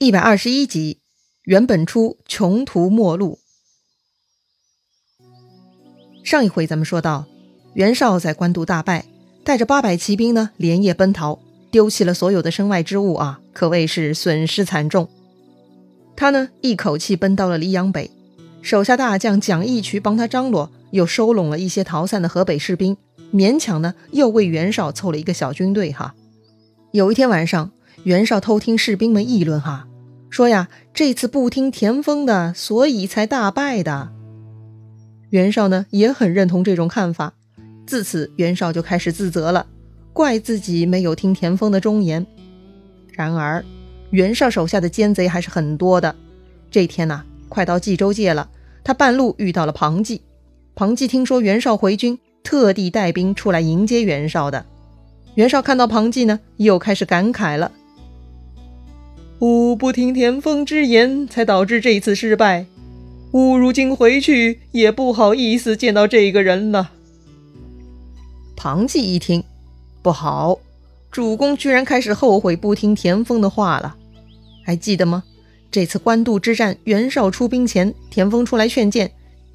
一百二十一集，原本初穷途末路。上一回咱们说到，袁绍在官渡大败，带着八百骑兵呢，连夜奔逃，丢弃了所有的身外之物啊，可谓是损失惨重。他呢，一口气奔到了黎阳北，手下大将蒋义渠帮他张罗，又收拢了一些逃散的河北士兵，勉强呢，又为袁绍凑了一个小军队哈。有一天晚上。袁绍偷听士兵们议论，哈，说呀，这次不听田丰的，所以才大败的。袁绍呢也很认同这种看法，自此袁绍就开始自责了，怪自己没有听田丰的忠言。然而，袁绍手下的奸贼还是很多的。这天呐，快到冀州界了，他半路遇到了庞纪。庞纪听说袁绍回军，特地带兵出来迎接袁绍的。袁绍看到庞纪呢，又开始感慨了。吾不听田丰之言，才导致这次失败。吾如今回去也不好意思见到这个人了。庞纪一听，不好，主公居然开始后悔不听田丰的话了。还记得吗？这次官渡之战，袁绍出兵前，田丰出来劝谏，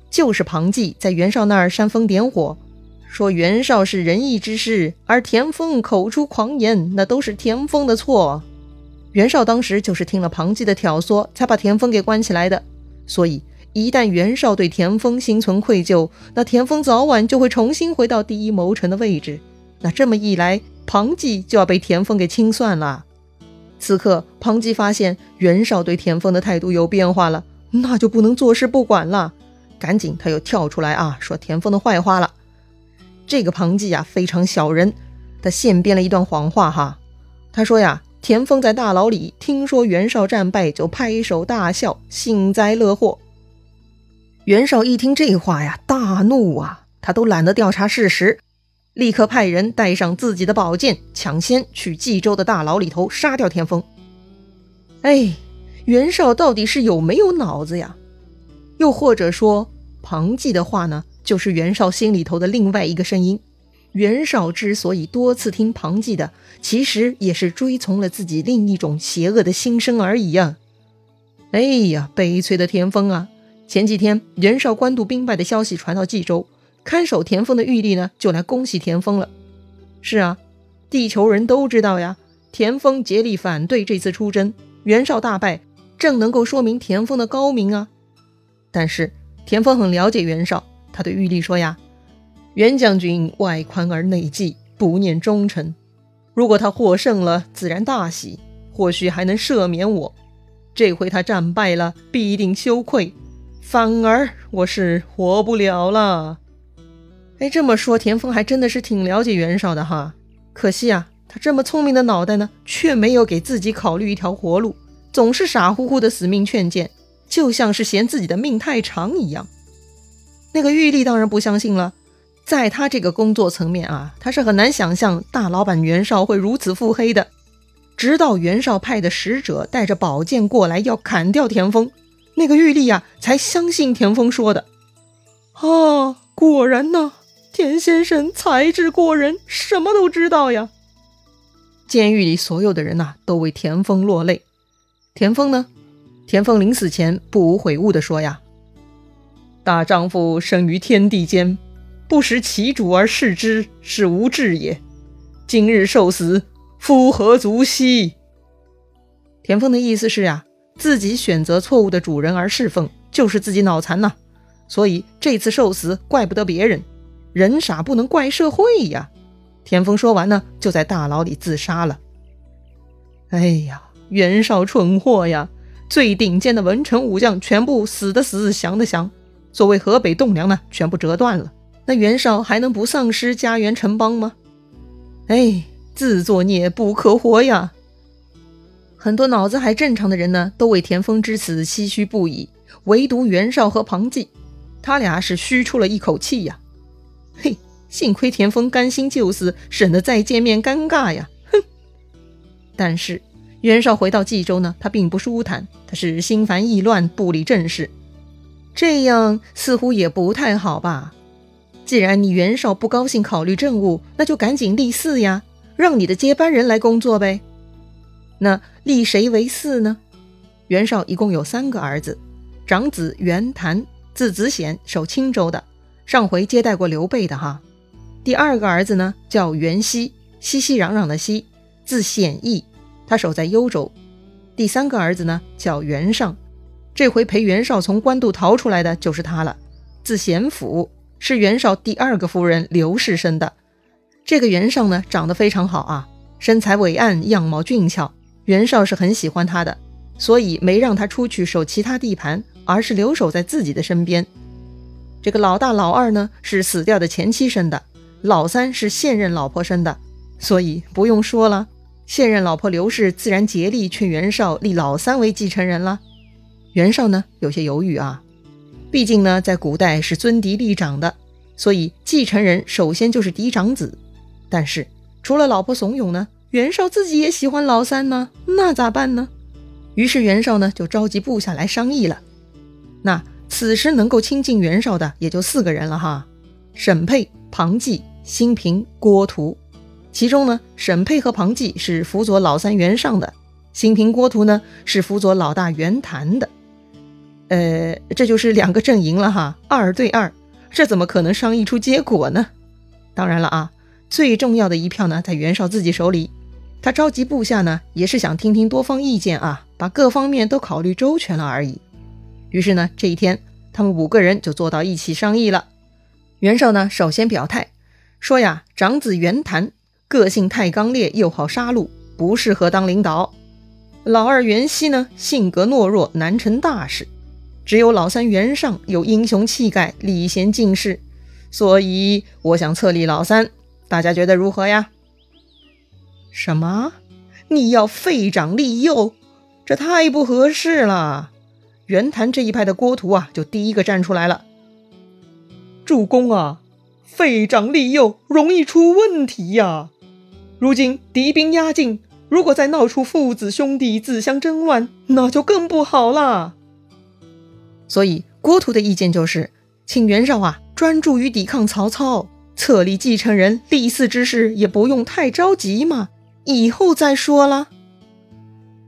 就是庞纪在袁绍那儿煽风点火，说袁绍是仁义之士，而田丰口出狂言，那都是田丰的错。袁绍当时就是听了庞纪的挑唆，才把田丰给关起来的。所以，一旦袁绍对田丰心存愧疚，那田丰早晚就会重新回到第一谋臣的位置。那这么一来，庞纪就要被田丰给清算了。此刻，庞纪发现袁绍对田丰的态度有变化了，那就不能坐视不管了。赶紧，他又跳出来啊，说田丰的坏话了。这个庞纪啊，非常小人，他现编了一段谎话哈。他说呀。田丰在大牢里听说袁绍战败，就拍手大笑，幸灾乐祸。袁绍一听这话呀，大怒啊！他都懒得调查事实，立刻派人带上自己的宝剑，抢先去冀州的大牢里头杀掉田丰。哎，袁绍到底是有没有脑子呀？又或者说，庞纪的话呢，就是袁绍心里头的另外一个声音？袁绍之所以多次听庞纪的，其实也是追从了自己另一种邪恶的心声而已呀！哎呀，悲催的田丰啊！前几天袁绍官渡兵败的消息传到冀州，看守田丰的玉帝呢，就来恭喜田丰了。是啊，地球人都知道呀，田丰竭力反对这次出征，袁绍大败，正能够说明田丰的高明啊。但是田丰很了解袁绍，他对玉帝说呀。袁将军外宽而内忌，不念忠臣。如果他获胜了，自然大喜，或许还能赦免我。这回他战败了，必定羞愧，反而我是活不了了。哎，这么说，田丰还真的是挺了解袁绍的哈。可惜啊，他这么聪明的脑袋呢，却没有给自己考虑一条活路，总是傻乎乎的死命劝谏，就像是嫌自己的命太长一样。那个玉帝当然不相信了。在他这个工作层面啊，他是很难想象大老板袁绍会如此腹黑的。直到袁绍派的使者带着宝剑过来要砍掉田丰，那个玉帝呀才相信田丰说的。啊，果然呐，田先生才智过人，什么都知道呀。监狱里所有的人呐都为田丰落泪。田丰呢，田丰临死前不无悔悟的说呀：“大丈夫生于天地间。”不识其主而视之，是无志也。今日受死，夫何足惜？田丰的意思是呀，自己选择错误的主人而侍奉，就是自己脑残呐。所以这次受死，怪不得别人。人傻不能怪社会呀。田丰说完呢，就在大牢里自杀了。哎呀，袁绍蠢货呀！最顶尖的文臣武将全部死的死，降的降，所谓河北栋梁呢，全部折断了。那袁绍还能不丧失家园城邦吗？哎，自作孽不可活呀！很多脑子还正常的人呢，都为田丰之死唏嘘不已，唯独袁绍和庞纪，他俩是虚出了一口气呀。嘿，幸亏田丰甘心就死，省得再见面尴尬呀。哼！但是袁绍回到冀州呢，他并不舒坦，他是心烦意乱，不理政事，这样似乎也不太好吧？既然你袁绍不高兴考虑政务，那就赶紧立嗣呀，让你的接班人来工作呗。那立谁为嗣呢？袁绍一共有三个儿子，长子袁谭，字子显，守青州的，上回接待过刘备的哈。第二个儿子呢叫袁熙，熙熙攘攘的熙，字显义，他守在幽州。第三个儿子呢叫袁尚，这回陪袁绍从官渡逃出来的就是他了，字显甫，是袁绍第二个夫人刘氏生的。这个袁尚呢长得非常好啊，身材伟岸，样貌俊俏，袁绍是很喜欢他的，所以没让他出去守其他地盘，而是留守在自己的身边。这个老大、老二呢是死掉的前妻生的。老三是现任老婆生的，所以不用说了，现任老婆刘氏自然竭力劝袁绍立老三为继承人了。袁绍呢有些犹豫啊，毕竟呢在古代是尊嫡立长的，所以继承人首先就是嫡长子。但是除了老婆怂恿呢，袁绍自己也喜欢老三呢，那咋办呢？于是袁绍呢就召集部下来商议了。那此时能够亲近袁绍的也就四个人了哈：沈佩、庞纪。兴平、郭图，其中呢，沈佩和庞纪是辅佐老三袁尚的，兴平、郭图呢是辅佐老大袁谭的。呃，这就是两个阵营了哈，二对二，这怎么可能商议出结果呢？当然了啊，最重要的一票呢在袁绍自己手里，他召集部下呢也是想听听多方意见啊，把各方面都考虑周全了而已。于是呢，这一天他们五个人就坐到一起商议了。袁绍呢首先表态。说呀，长子袁谭个性太刚烈，又好杀戮，不适合当领导。老二袁熙呢，性格懦弱，难成大事。只有老三袁尚有英雄气概，礼贤进士。所以我想册立老三，大家觉得如何呀？什么？你要废长立幼？这太不合适了。袁谭这一派的郭图啊，就第一个站出来了。主公啊！废长立幼容易出问题呀！如今敌兵压境，如果再闹出父子兄弟自相争乱，那就更不好了。所以郭图的意见就是，请袁绍啊专注于抵抗曹操，册立继承人立嗣之事也不用太着急嘛，以后再说了。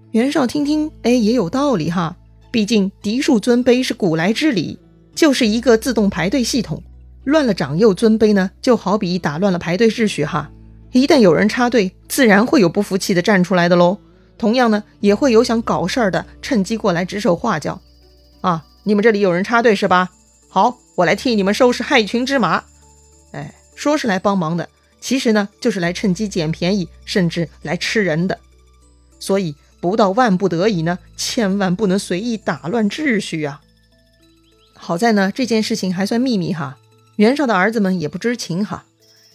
袁绍听听，哎，也有道理哈。毕竟嫡庶尊卑是古来之礼，就是一个自动排队系统。乱了长幼尊卑呢，就好比打乱了排队秩序哈。一旦有人插队，自然会有不服气的站出来的喽。同样呢，也会有想搞事儿的趁机过来指手画脚。你们这里有人插队是吧？好，我来替你们收拾害群之马。哎，说是来帮忙的，其实呢，就是来趁机捡便宜，甚至来吃人的。所以，不到万不得已呢，千万不能随意打乱秩序啊。好在呢，这件事情还算秘密哈。袁绍的儿子们也不知情哈，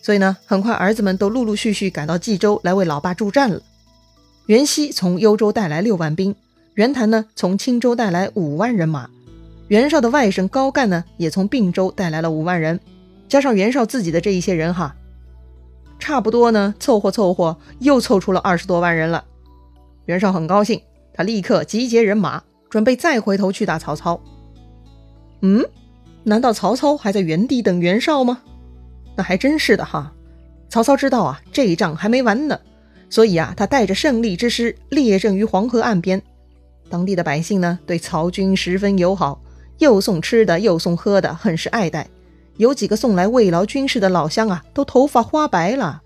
所以呢，很快儿子们都陆陆续续赶到冀州来为老爸助战了。袁熙从幽州带来六万兵，袁谭呢从青州带来五万人马，袁绍的外甥高干呢也从并州带来了五万人，加上袁绍自己的这一些人哈，差不多呢凑合凑合又凑出了二十多万人了。袁绍很高兴，他立刻集结人马，准备再回头去打曹操。嗯。难道曹操还在原地等袁绍吗？那还真是的哈。曹操知道啊，这一仗还没完呢，所以啊，他带着胜利之师列阵于黄河岸边。当地的百姓呢，对曹军十分友好，又送吃的，又送喝的，很是爱戴。有几个送来慰劳军士的老乡啊，都头发花白了。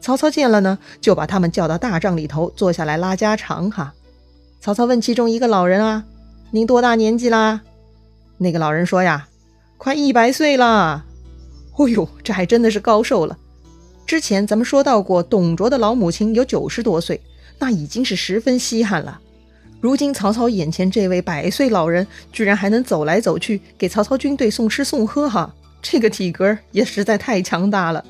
曹操见了呢，就把他们叫到大帐里头坐下来拉家常哈。曹操问其中一个老人啊：“您多大年纪啦？”那个老人说呀。快一百岁了，哦呦，这还真的是高寿了。之前咱们说到过，董卓的老母亲有九十多岁，那已经是十分稀罕了。如今曹操眼前这位百岁老人，居然还能走来走去，给曹操军队送吃送喝，哈，这个体格也实在太强大了。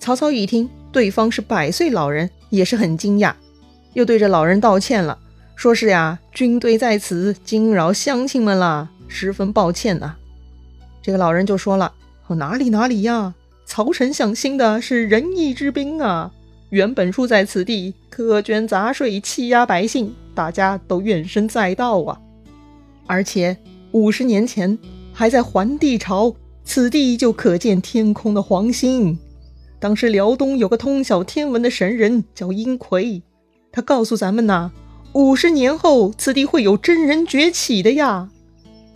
曹操一听对方是百岁老人，也是很惊讶，又对着老人道歉了，说是呀，军队在此，惊扰乡亲们了，十分抱歉呐。这个老人就说了：“，哪里哪里呀！曹丞相兴的是仁义之兵啊！原本住在此地，苛捐杂税，欺压百姓，大家都怨声载道啊。而且五十年前还在桓帝朝，此地就可见天空的黄星。当时辽东有个通晓天文的神人叫殷奎，他告诉咱们呐，五十年后此地会有真人崛起的呀！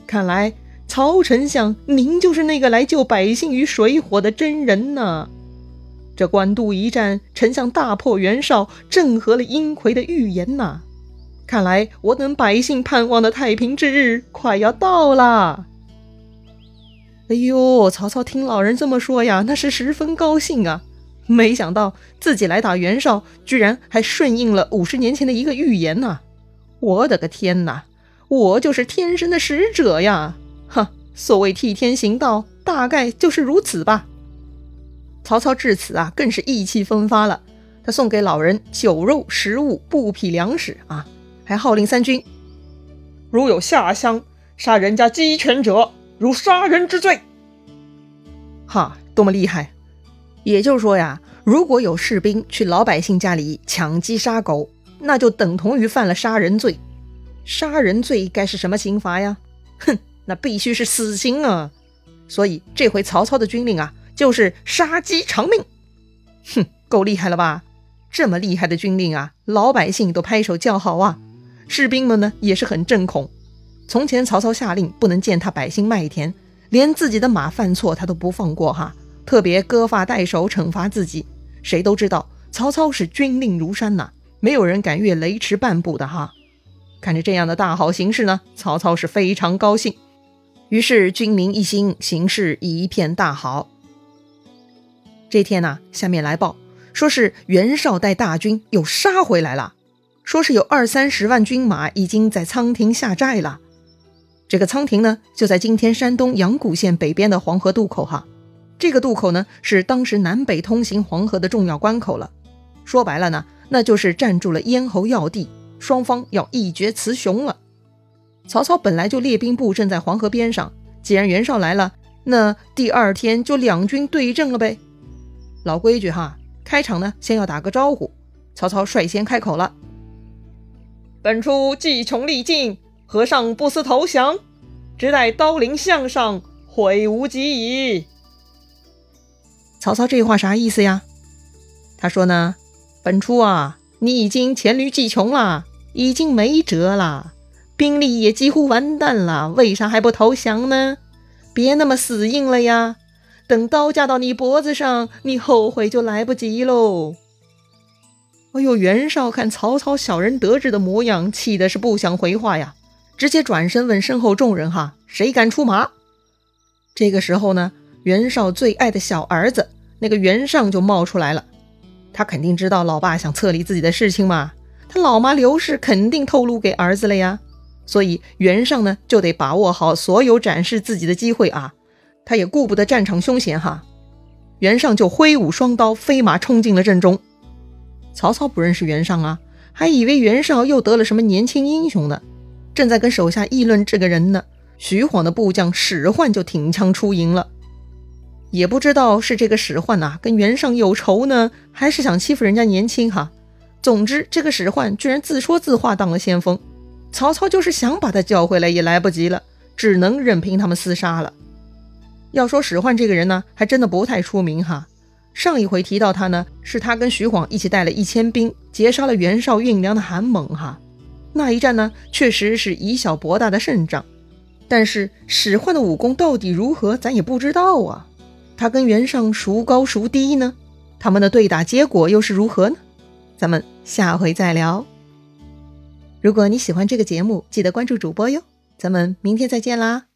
看来曹丞相，您就是那个来救百姓于水火的真人呢。这官渡一战，丞相大破袁绍，正合了殷奎的预言呐。看来我等百姓盼望的太平之日快要到啦！哎呦，曹操听老人这么说呀，那是十分高兴啊。没想到自己来打袁绍，居然还顺应了五十年前的一个预言呐！我的个天哪，我就是天生的使者呀！哈，所谓替天行道，大概就是如此吧。曹操至此啊，更是意气风发了。他送给老人酒肉、食物、布匹、粮食啊，还号令三军：如有下乡杀人家鸡犬者，如杀人之罪。哈，多么厉害！也就是说呀，如果有士兵去老百姓家里抢鸡杀狗，那就等同于犯了杀人罪。杀人罪该是什么刑罚呀？哼，那必须是死刑啊！所以这回曹操的军令啊，就是杀鸡偿命。哼，够厉害了吧？这么厉害的军令啊，老百姓都拍手叫好啊！士兵们呢也是很震恐。从前曹操下令不能践踏百姓麦田，连自己的马犯错他都不放过哈。特别割发代首惩罚自己，谁都知道曹操是军令如山呐，没有人敢越雷池半步的哈。看着这样的大好形势呢，曹操是非常高兴，于是军民一心，形势一片大好。这天呢，下面来报说是袁绍带大军又杀回来了，说是有二三十万军马已经在仓亭下寨了。这个仓亭呢，就在今天山东阳谷县北边的黄河渡口哈。这个渡口呢，是当时南北通行黄河的重要关口了。说白了呢，那就是占住了咽喉要地，双方要一决雌雄了。曹操本来就列兵布阵在黄河边上，既然袁绍来了，那第二天就两军对阵了呗。老规矩哈，开场呢先要打个招呼。曹操率先开口了：“本初计穷力尽，何尚不思投降？只待刀临项上，悔无及矣。”曹操这话啥意思呀？他说呢，本初啊，你已经黔驴技穷了，已经没辙了，兵力也几乎完蛋了，为啥还不投降呢？别那么死硬了呀！等刀架到你脖子上，你后悔就来不及喽。哎呦，袁绍看曹操小人得志的模样，气的是不想回话呀，直接转身问身后众人：“哈，谁敢出马？”这个时候呢？袁绍最爱的小儿子，那个袁尚就冒出来了。他肯定知道老爸想册立自己的事情嘛，他老妈刘氏肯定透露给儿子了呀。所以袁尚呢，就得把握好所有展示自己的机会啊。他也顾不得战场凶险哈，袁尚就挥舞双刀，飞马冲进了阵中。曹操不认识袁尚啊，还以为袁绍又得了什么年轻英雄呢，正在跟手下议论这个人呢。徐晃的部将史涣就挺枪出营了。也不知道是这个史涣呐跟袁尚有仇呢，还是想欺负人家年轻哈。总之，这个史涣居然自说自话当了先锋，曹操就是想把他叫回来也来不及了，只能任凭他们厮杀了。要说史涣这个人呢，还真的不太出名哈。上一回提到他呢，是他跟徐晃一起带了一千兵截杀了袁绍运粮的韩猛哈。那一战呢，确实是以小博大的胜仗，但是史涣的武功到底如何，咱也不知道啊。他跟袁尚孰高孰低呢？他们的对打结果又是如何呢？咱们下回再聊。如果你喜欢这个节目，记得关注主播哟。咱们明天再见啦！